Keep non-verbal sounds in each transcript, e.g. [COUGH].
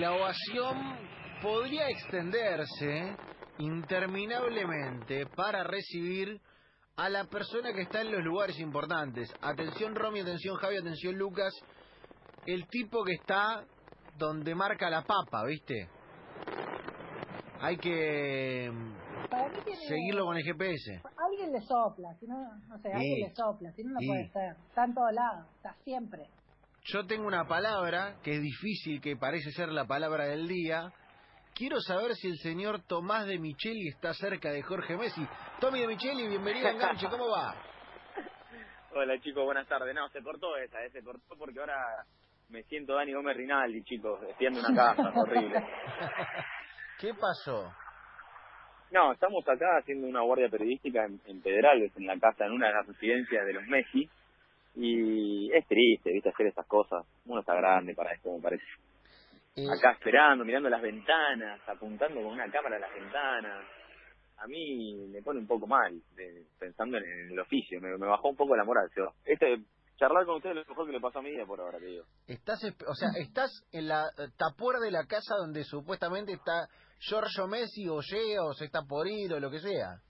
la ovación podría extenderse interminablemente para recibir a la persona que está en los lugares importantes. Atención Romy, atención Javi, atención Lucas. El tipo que está donde marca la papa, ¿viste? Hay que tiene- seguirlo con el GPS. Alguien le sopla, si no, no sé, alguien le sopla, si no, no Sí. puede ser. Está en todos lados, está siempre. Yo tengo una palabra que es difícil, que parece ser la palabra del día. Quiero saber si el señor Tomás de Micheli está cerca de Jorge Messi. Tommy de Micheli, bienvenido a Enganche, ¿cómo va? [LAUGHS] Hola chicos, buenas tardes. No, se cortó esa, eh, se cortó porque ahora me siento Dani Gómez Rinaldi, chicos, defiendo una casa, horrible. [LAUGHS] ¿Qué pasó? No, estamos acá haciendo una guardia periodística en, en Pedrales, en la casa, en una de las residencias de los Messi. Y es triste, viste, hacer esas cosas. Uno está grande para esto, me parece. Eh, Acá esperando, mirando las ventanas, apuntando con una cámara a las ventanas. A mí me pone un poco mal, de- pensando en el oficio. Me, me bajó un poco la moral. Seba. Este, charlar con ustedes es lo mejor que le pasó a mi vida por ahora, te digo. estás, o sea, estás en la eh, tapuera de la casa donde supuestamente está Giorgio Messi o llega o se está por ir o lo que sea.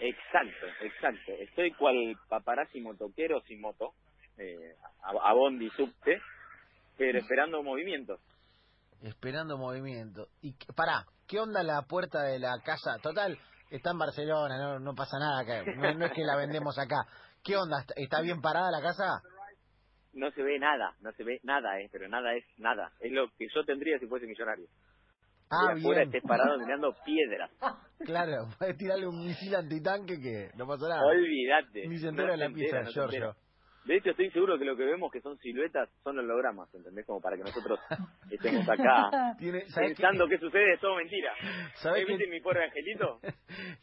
Exacto, exacto. Estoy cual paparazzi motoquero sin moto, eh, a, a Bondi subte, pero esperando movimientos. Esperando movimiento. Y pará, ¿qué onda la puerta de la casa? Total, está en Barcelona, no, no pasa nada acá. No, no es que la vendemos acá. ¿Qué onda? ¿Está, está bien parada la casa? No se ve nada, no se ve nada, eh, pero nada es nada. Es lo que yo tendría si fuese millonario. Ah, y afuera bien. estés parado mirando piedras. [LAUGHS] Claro, puedes tirarle un misil antitanque que no pasa nada. Olvídate. Ni se entera la pizza, no se Giorgio. De hecho, estoy seguro que lo que vemos que son siluetas son hologramas, ¿entendés? Como para que nosotros [LAUGHS] estemos acá Tiene, ¿Sabes qué? pensando que sucede es todo mentira. ¿Sabés ¿Eh, ¿Viste qué? mi pobre angelito? [LAUGHS]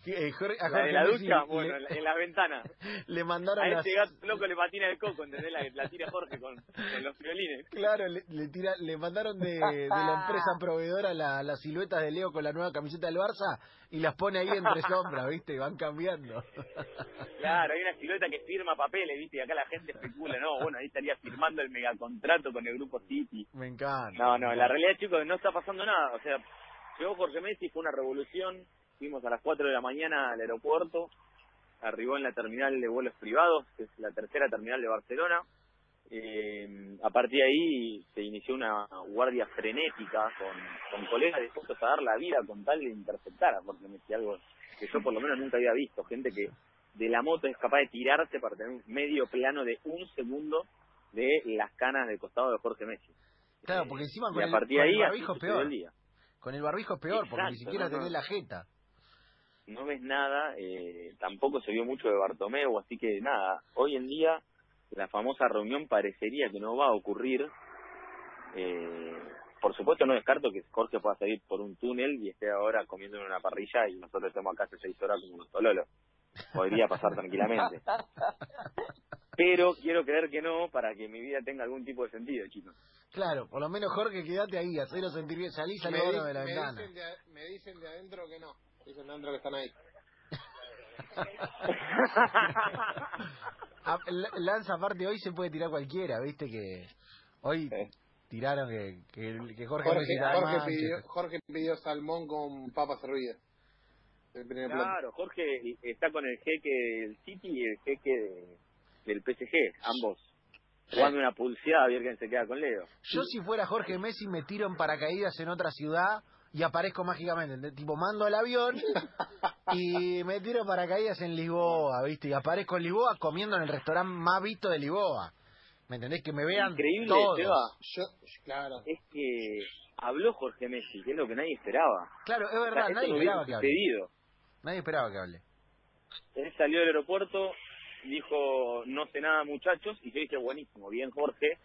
Eh, Jorge- a La de la ducha, le- bueno, en la- en la ventana. [LAUGHS] le mandaron A las... este gato loco le patina el coco, ¿entendés? La, la tira Jorge con, con los violines. Claro, le, le tira, le mandaron de, de la empresa proveedora la- las siluetas de Leo con la nueva camiseta del Barça y las pone ahí entre sombras, ¿viste? Y van cambiando. Claro, hay una silueta que firma papeles, ¿viste? Y acá la gente especula, no, bueno, ahí estaría firmando el megacontrato con el grupo City. Me encanta. No, no, la realidad, chicos, no está pasando nada. O sea, llegó Jorge Messi, fue una revolución. Fuimos a las 4 de la mañana al aeropuerto. Arribó en la terminal de vuelos privados, que es la tercera terminal de Barcelona. Eh, a partir de ahí se inició una guardia frenética con, con colegas dispuestos a dar la vida con tal de interceptar a Jorge Messi, algo que yo por lo menos nunca había visto. Gente que de la moto es capaz de tirarse para tener un medio plano de un segundo de las canas del costado de Jorge Messi. Claro, Eh, porque encima con el, con el barbijo es peor. el. Con el barbijo es peor, porque ni siquiera no, no. tenés la jeta. no ves nada, eh, tampoco se vio mucho de Bartomeu, así que nada, hoy en día la famosa reunión parecería que no va a ocurrir. Eh, por supuesto no descarto que Jorge pueda salir por un túnel y esté ahora comiendo en una parrilla y nosotros estemos acá hace seis horas como unos tololos. Podría pasar tranquilamente. Pero quiero creer que no para que mi vida tenga algún tipo de sentido, chicos. Claro, por lo menos Jorge, quédate ahí, hacelo sentir bien. Salí, salí me, de la me ventana. dicen de, a- me dicen de adentro que no. Dicen de adentro que están ahí. [LAUGHS] Ah, la- Lanza aparte hoy se puede tirar cualquiera, viste que hoy tiraron que, que, que Jorge, Jorge, de Jorge, pidió, Jorge pidió salmón con papas hervidas. El primer plato. Claro, Jorge está con el jeque del City y el jeque de- del PSG, ambos jugando una pulseada a ver quién se queda con Leo. Yo si fuera Jorge Messi me tiro en paracaídas en otra ciudad y aparezco mágicamente, tipo mando el avión [LAUGHS] y me tiro en paracaídas en Lisboa, ¿viste? Y aparezco en Lisboa comiendo en el restaurante más visto de Lisboa. ¿Me entendés? Que me vean Increíble, todos. Yo, claro. Es que habló Jorge Messi, que es lo que nadie esperaba. Claro, es O sea, verdad, nadie esperaba que hable. Nadie esperaba que hable. Él salió del aeropuerto, dijo, no sé nada muchachos, y yo dije, buenísimo, bien Jorge,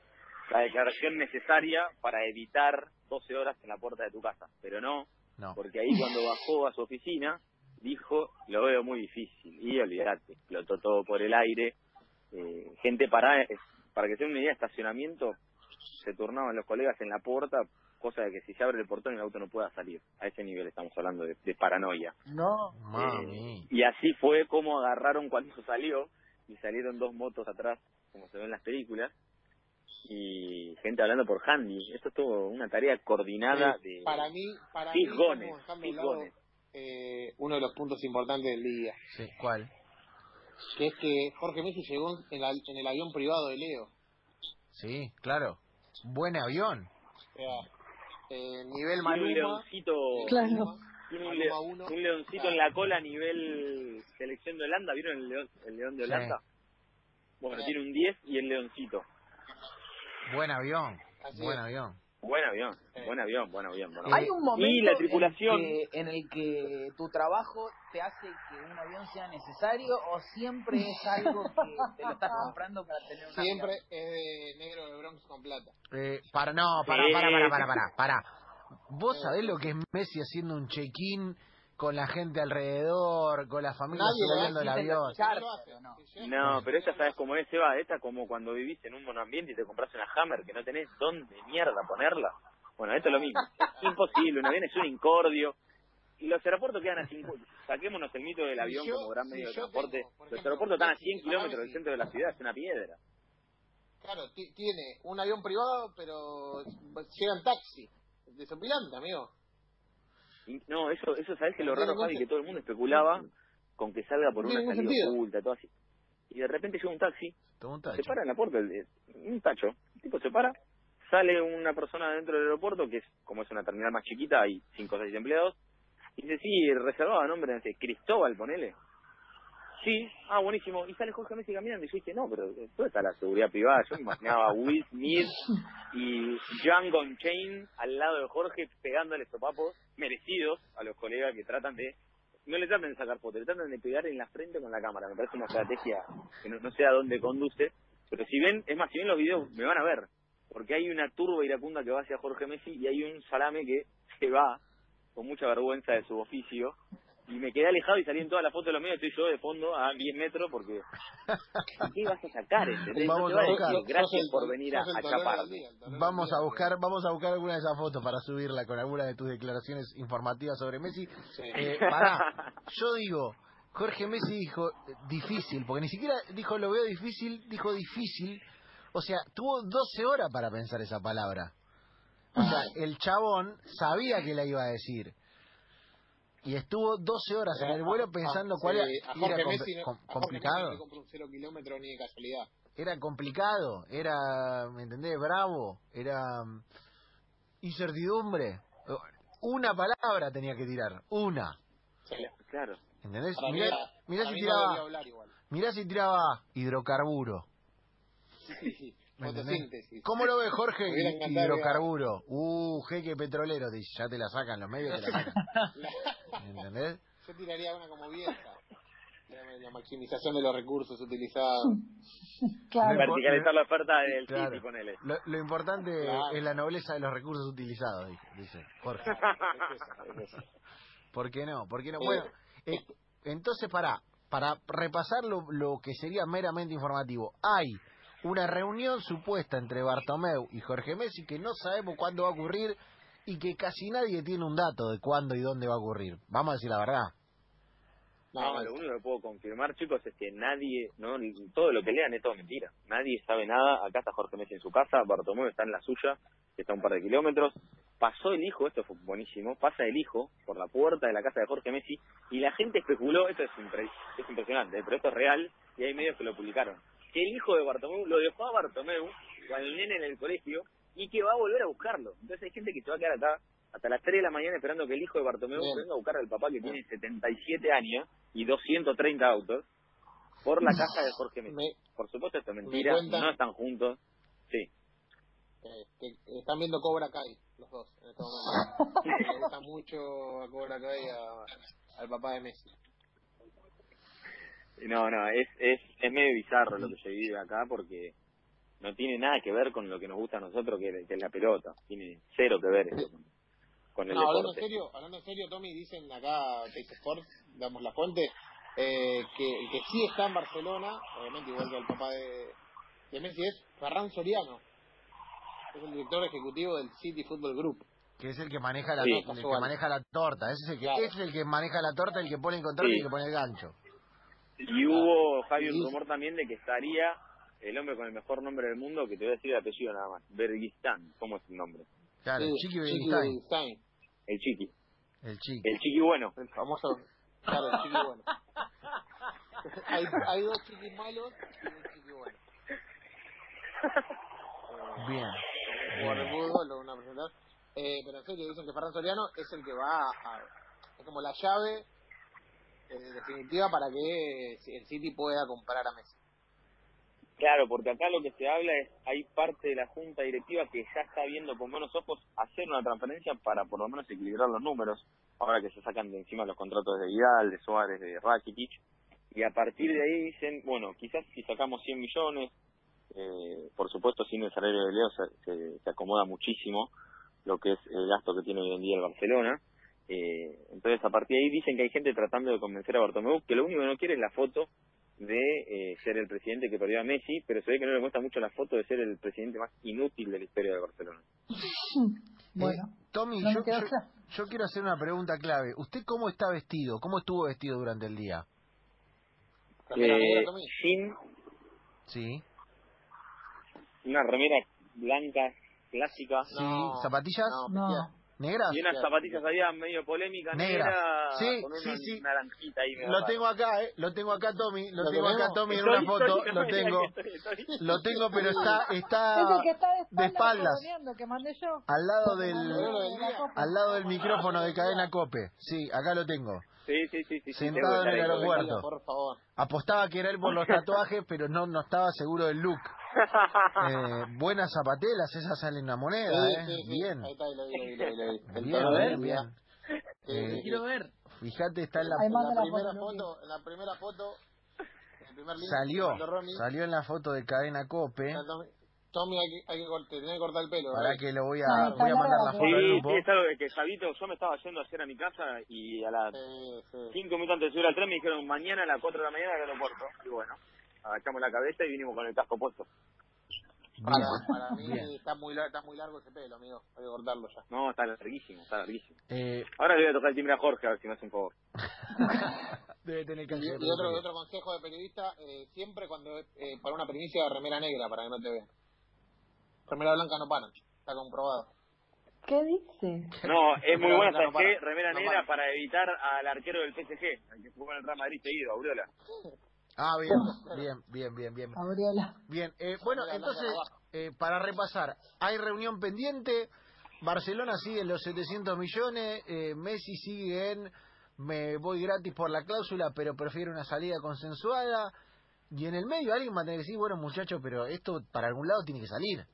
la declaración necesaria para evitar 12 horas en la puerta de tu casa. Pero no, No. porque ahí cuando bajó a su oficina, dijo, lo veo muy difícil. Y olvídate, explotó todo por el aire. Eh, gente para, para que se den una idea, estacionamiento, se turnaban los colegas en la puerta, cosa de que si se abre el portón el auto no pueda salir. A ese nivel estamos hablando de, de paranoia. No, Eh, mami. y así fue como agarraron cuando [LAUGHS] salió y salieron dos motos atrás, como se ve en las películas, y gente hablando por handy. Esto es todo una tarea coordinada Sí, de para mí, para mí estamos dejando lado, gones. eh, uno de los puntos importantes del día, Sí, ¿cuál? que es que Jorge Messi llegó en, la- en el avión privado de Leo. Sí, claro. Buen avión. Eh, nivel Tiene un Maluma, leoncito, Claro. tiene un, Maluma leoncito en la cola a nivel selección de Holanda. ¿Vieron el león, el león de Sí. Holanda? Bueno, Sí. tiene un 10 y el leoncito. Buen avión. Así Buen es. avión. Buen avión, buen avión, buen avión. buen avión. Hay un momento y la tripulación, en, que- en el que tu trabajo te hace que un avión sea necesario o siempre es algo que te lo estás comprando para tener un siempre avión? es de negro de Bronx con plata. Eh, para, no, para, para, para, para, para. ¿Vos sabés lo que es Messi haciendo un check-in con la gente alrededor, con la familia subiendo el avión? No no. pero esta sabes cómo es, Seba, esta como cuando vivís en un monoambiente y te compras una Hammer que no tenés dónde mierda ponerla. Bueno, esto es lo mismo. [LAUGHS] Imposible, un avión es un incordio. Y los aeropuertos quedan a 50. Saquémonos el mito del Si avión yo- como gran si medio de transporte. tengo, los aeropuertos están a Messi, 100 kilómetros del centro de la ciudad, es una piedra. Claro, ti- tiene un avión privado, pero llega en taxi. Desopilante, amigo. Y- no, eso, eso sabes que lo raro, Javi, que todo el mundo especulaba con que salga por No una salida sentido. oculta, todo así. Y de repente llega un taxi un se para en la puerta, el- un tacho, el tipo se para, sale una persona dentro del aeropuerto, que es como es una terminal más chiquita, hay cinco o seis empleados, y dice, sí, reservaba nombre, dice, Cristóbal, ponele. Sí, ah, buenísimo, y sale Jorge Messi caminando, y yo dije, no, pero ¿dónde está la seguridad privada? Yo me imaginaba a Will Smith y Django Chain al lado de Jorge pegándole sopapos merecidos a los colegas que tratan de no le traten de sacar fotos, le tratan de pegar en la frente con la cámara. Me parece una estrategia que no, no sé a dónde conduce. Pero si ven, es más, si ven los videos, me van a ver. Porque hay una turba iracunda que va hacia Jorge Messi y hay un salame que se va con mucha vergüenza de su oficio. Y me quedé alejado y salí en todas las fotos de los medios. Estoy yo de fondo a 10 metros porque. [LAUGHS] ¿Qué vas a sacar? ¿entendés? No Vamos te va a buscar. decir, gracias el- por venir a, a tolero chapar. del día, el tolero Vamos a buscar, vamos a buscar alguna de esas fotos para subirla con alguna de tus declaraciones informativas sobre Messi. Sí. Eh, pará, yo digo, Jorge Messi dijo eh, difícil, porque ni siquiera dijo lo veo difícil, dijo difícil. O sea, tuvo 12 horas para pensar esa palabra. O sea, el chabón sabía que la iba a decir. Y estuvo 12 horas en el vuelo pensando Ah, cuál sí, era, a y Jorge era compl- Messi no- com- a Jorge Messi complicado. no le compra un cero kilómetro ni de casualidad. Era complicado, era, ¿me entendés? Bravo, era mm, incertidumbre. Una palabra tenía que tirar, una. Claro. ¿Entendés? Para Mirá, era- mirá para si no tiraba, hablar igual. mirá si tiraba hidrocarburo. Sí. Fotosíntesis. ¿Cómo lo ve Jorge? Hidrocarburo. Uh, jeque petrolero, dice, ya te la sacan los medios, te la sacan. [LAUGHS] ¿Entendés? Yo tiraría una como vieja. La, la maximización de los recursos utilizados. [LAUGHS] Claro. Verticalizar la oferta del Claro. City, ponele. Lo, lo importante Claro. es la nobleza de los recursos utilizados, dice, dice Jorge. Es eso, es eso. ¿Por qué no? ¿Por qué no? Eh, Bueno, eh, entonces para para repasar lo, lo que sería meramente informativo, hay una reunión supuesta entre Bartomeu y Jorge Messi que no sabemos cuándo va a ocurrir y que casi nadie tiene un dato de cuándo y dónde va a ocurrir. Vamos a decir la verdad. No, lo único que puedo confirmar, chicos, es que nadie, no, todo lo que lean es todo mentira. Nadie sabe nada. Acá está Jorge Messi en su casa, Bartomeu está en la suya, que está a un par de kilómetros. Pasó el hijo, esto fue buenísimo, pasa el hijo por la puerta de la casa de Jorge Messi y la gente especuló, esto es, impre- es impresionante, pero esto es real y hay medios que lo publicaron, que el hijo de Bartomeu lo dejó a Bartomeu al nene en el colegio y que va a volver a buscarlo. Entonces hay gente que se va a quedar acá hasta las 3 de la mañana esperando que el hijo de Bartomeu Bien. venga a buscar al papá que tiene 77 años y 230 autos por la casa de Jorge Messi. Me, Por supuesto esto es mentira, no están juntos. Sí. eh, que están viendo Cobra Kai, los dos, en este momento. [LAUGHS] Me gusta mucho a Cobra Kai a- al papá de Messi. No, no, es, es, es medio bizarro lo que se vive acá porque no tiene nada que ver con lo que nos gusta a nosotros, que, que es la pelota. Tiene cero que ver eso con, con el No, hablando en deporte. serio, hablando en serio, Tommy, dicen acá, Teis Sport, damos la fuente, eh, que el que sí está en Barcelona, obviamente igual que el papá de, de Messi, es Ferran Soriano. Es el director ejecutivo del City Football Group. Que es el que maneja la, Sí. el que maneja la torta. Ese es el que, Claro. es el que maneja la torta, el que pone el control y el que pone el gancho. Y hubo, Javi, un rumor también de que estaría el hombre con el mejor nombre del mundo, que te voy a decir el apellido nada más. Berguistán, ¿cómo es el nombre? Claro, Sí, Chiqui Beristain, El Chiqui. el Chiqui. El Chiqui bueno. el famoso. Claro, el chiqui bueno. [LAUGHS] hay, hay dos chiquis malos y un chiqui bueno. Eh, Bien. jugador de fútbol o una presentación. Eh, pero en serio, dicen que Ferran Soriano es el que va a. es como la llave eh, definitiva para que el City pueda comprar a Messi. Claro, porque acá lo que se habla es, hay parte de la junta directiva que ya está viendo con buenos ojos hacer una transferencia para por lo menos equilibrar los números, ahora que se sacan de encima los contratos de Vidal, de Suárez, de Rakitic, y a partir de ahí dicen, bueno, quizás si sacamos 100 millones, eh, por supuesto sin el salario de Leo se, se acomoda muchísimo lo que es el gasto que tiene hoy en día el Barcelona, eh, entonces a partir de ahí dicen que hay gente tratando de convencer a Bartomeu que lo único que no quiere es la foto de eh, ser el presidente que perdió a Messi, pero se ve que no le gusta mucho la foto de ser el presidente más inútil de la historia de Barcelona. [LAUGHS] Bueno, Eh, Tommy, no yo, yo- yo quiero hacer una pregunta clave. ¿Usted cómo está vestido? ¿Cómo estuvo vestido durante el día? Negra, Eh, Tommy. sin Sí. una remera blanca clásica Sí, No, ¿zapatillas? No, No. ¿Negras? y unas zapatillas ahí medio polémica Negra. negra, Sí, con una sí, sí. naranjita ahí Lo tengo acá, ¿eh? Lo tengo acá, Tommy. Lo ¿Lo tengo acá? Tommy, en Estoy- una foto. estoy- Lo tengo. estoy- estoy- Lo tengo, pero está [LAUGHS] Es está el que está de de espaldas, espaldas. joroneando, que mandé yo. al lado del de al lado del micrófono de cadena Cope. Sí, acá lo tengo. Sí, sí, sí, sí. Sentado en el de- aeropuerto. Por favor. Apostaba que era él por los [LAUGHS] tatuajes, pero no no estaba seguro del look. Eh, buenas zapatelas, esas salen una moneda, Sí, ¿eh? sí, sí. Bien. Ahí está, ahí lo vi, lo vi, lo vi, lo vi. [LAUGHS] El Bien, tono de bien, día. bien. Sí, Eh, sí, sí. Quiero ver. Fíjate, está en la En la la primera foto, foto, en la primera foto, el primer link, salió, salió en la foto de cadena Cope. Tommy, hay que, hay que cort- te tenés que cortar el pelo. Para ¿verdad? que lo voy No, a está voy a mandar la foto al Sí, grupo. sí, es algo de que Javito, yo me estaba yendo ayer a mi casa y a las Sí, sí. cinco minutos antes de subir al tren me dijeron mañana a las 4 de la mañana al aeropuerto. Y bueno, agachamos la cabeza y vinimos con el casco puesto. Para, para mí Bien. está muy, está muy largo ese pelo, amigo. Hay que cortarlo ya. No, está larguísimo, está larguísimo. Eh, Ahora le voy a tocar el timbre a Jorge a ver si me hace un favor. [LAUGHS] debe tener que Y, hacer y otro, otro consejo de periodista, eh, siempre cuando eh, para una primicia remera negra para que no te vean. Remera blanca no paran, está comprobado. ¿Qué dice? No, es muy buena, ¿sabes no? Remera No negra para. para evitar al arquero del PSG, al que jugó en el Real Madrid seguido, Auriola. [LAUGHS] Ah, bien, bien, bien, bien, bien. Gabriela. Bien, eh, bueno, entonces, eh, para repasar, hay reunión pendiente, Barcelona sigue en los 700 millones, eh, Messi sigue en me voy gratis por la cláusula, pero prefiero una salida consensuada, y en el medio alguien va a tener que decir, bueno muchachos, pero esto para algún lado tiene que salir.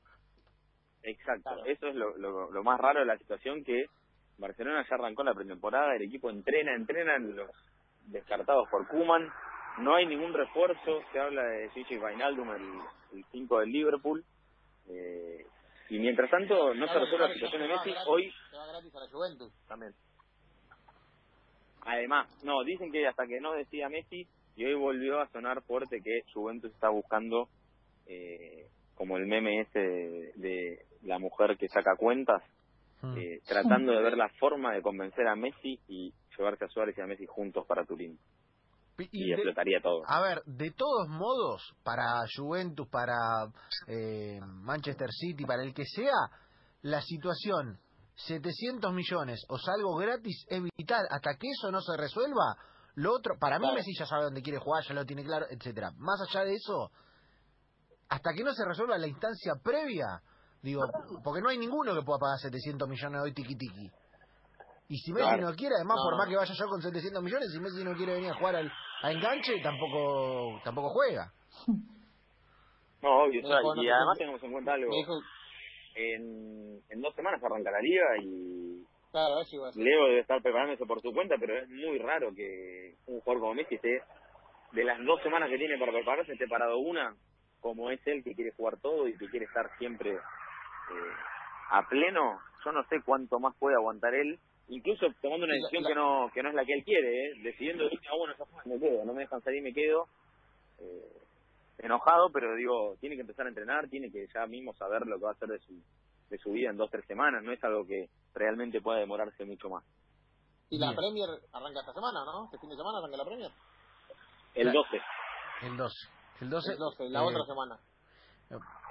Exacto, Claro. eso es lo, lo, lo más raro de la situación que Barcelona ya arrancó la pretemporada, el equipo entrena, entrenan los descartados por Kuman, no hay ningún refuerzo, se habla de Gigi Wijnaldum, el 5 del Liverpool, eh, y mientras tanto no se resuelve la situación de Messi, gratis, hoy Se va gratis a la Juventus también. Además, no, dicen que hasta que no decida Messi, y hoy volvió a sonar fuerte que Juventus está buscando, eh, como el meme ese de, de la mujer que saca cuentas, Mm. eh, tratando de ver la forma de convencer a Messi y llevarse a Suárez y a Messi juntos para Turín. Y explotaría todo. a ver, de todos modos, para Juventus, para eh, Manchester City, para el que sea, la situación 700 millones o salgo gratis es vital. Hasta que eso no se resuelva, lo otro, para mí Claro. Messi ya sabe dónde quiere jugar, ya lo tiene claro, etcétera. Más allá de eso, hasta que no se resuelva la instancia previa, digo, porque no hay ninguno que pueda pagar 700 millones hoy tiki tiki. Y si Messi Claro. no quiere, además, No. por más que vaya yo con 700 millones, si Messi no quiere venir a jugar al, a enganche, tampoco tampoco juega. [LAUGHS] No, obvio, no, y no, además tenemos en cuenta algo. Dijo, En, en dos semanas arranca la liga y claro, eso iba a. Leo debe estar preparándose por su cuenta, pero es muy raro que un jugador como Messi esté, de las dos semanas que tiene para prepararse, esté parado una, como es él que quiere jugar todo y que quiere estar siempre eh, a pleno. Yo no sé cuánto más puede aguantar él, incluso tomando una la- decisión la- que no que no es la que él quiere, ¿eh? decidiendo, ah, bueno, ya fue, me quedo, no me dejan salir, me quedo. Eh, enojado, pero digo, tiene que empezar a entrenar, tiene que ya mismo saber lo que va a hacer de su, de su vida en dos, tres semanas, no es algo que realmente pueda demorarse mucho más. Y la Bien. Premier arranca esta semana, ¿no? Este fin de semana arranca la Premier. El Claro. 12. El 12. El 12. El 12, la eh, otra semana.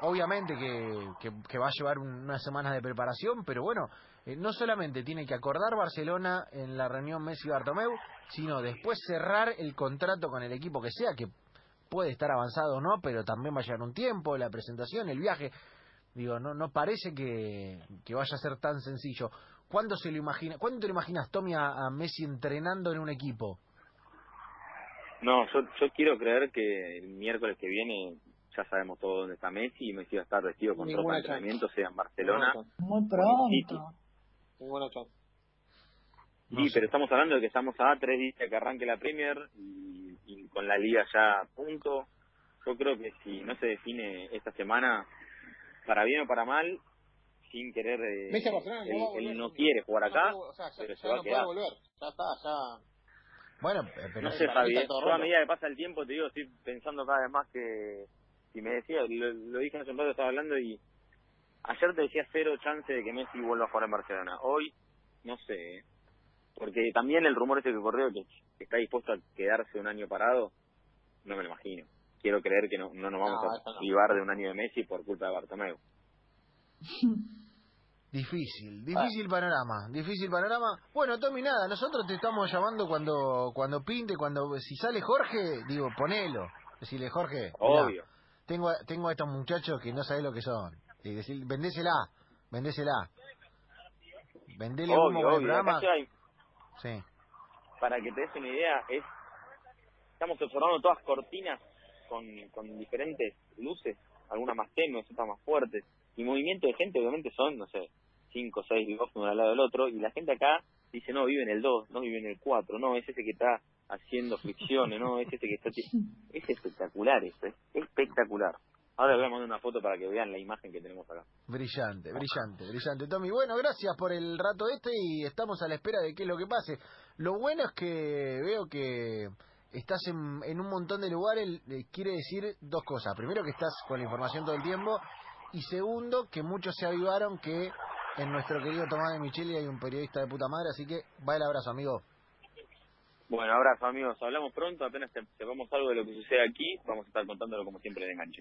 Obviamente que, que, que va a llevar un- unas semanas de preparación, pero bueno, eh, no solamente tiene que acordar Barcelona en la reunión Messi-Bartomeu, sino después cerrar el contrato con el equipo que sea, que puede estar avanzado o no, pero también va a llevar un tiempo, la presentación, el viaje. Digo, no no parece que, que vaya a ser tan sencillo. ¿Cuándo se lo imagina? ¿Cuándo te lo imaginas, Tommy, a, a Messi entrenando en un equipo? No, yo, yo quiero creer que el miércoles que viene ya sabemos todo dónde está Messi y Messi va a estar vestido con ropa de entrenamiento, sea en Barcelona. Muy pronto. Ninguna chance. No Sí, sé. pero estamos hablando de que estamos a tres días de que arranque la Premier y, y con la liga ya a punto. Yo creo que si no se define esta semana, para bien o para mal, sin querer, eh, a Barcelona no él, a él no quiere jugar acá, No, o sea, ya, pero ya se va a no puede quedar. volver. Ya está, ya. Bueno, eh, pero No sé, todo yo a medida que pasa el tiempo, te digo, estoy pensando cada vez más que, si me decía, lo, lo dije hace un rato, estaba hablando y ayer te decía cero chance de que Messi vuelva a jugar en Barcelona. Hoy, no sé, ¿eh? porque también el rumor ese que corrió que, que está dispuesto a quedarse un año parado, no me lo imagino. Quiero creer que no, no nos vamos No, a no. privar de un año de Messi por culpa de Bartomeu. [LAUGHS] Difícil, difícil panorama, difícil panorama. Bueno, Tommy, nada, nosotros te estamos llamando cuando cuando pinte, cuando si sale Jorge, digo, ponelo. Decirle, Jorge, mirá, Obvio. tengo, a- tengo a estos muchachos que no sabés lo que son. Y decir, vendésela, vendésela. Vendele humo Obvio, el programa. Hay- Sí. para que te des una idea, es estamos observando todas cortinas con, con diferentes luces, algunas más tenues, otras más fuertes, y movimiento de gente obviamente son, no sé, cinco o seis dos uno al lado del otro, y la gente acá dice, no, vive en el 2, no vive en el 4, no, es ese que está haciendo fricciones, no, es ese que está... Es espectacular esto, es espectacular. Ahora les voy a mandar una foto para que vean la imagen que tenemos acá. Brillante, brillante, brillante. Tommy, bueno, gracias por el rato este y estamos a la espera de qué es lo que pase. Lo bueno es que veo que estás en, en un montón de lugares, eh, quiere decir dos cosas. Primero, que estás con la información todo el tiempo. Y segundo, que muchos se avivaron que en nuestro querido Tomás de Micheli hay un periodista de puta madre. Así que va el abrazo, amigo. Bueno, abrazo amigos, hablamos pronto, apenas se- sepamos algo de lo que sucede aquí, vamos a estar contándolo como siempre de enganche.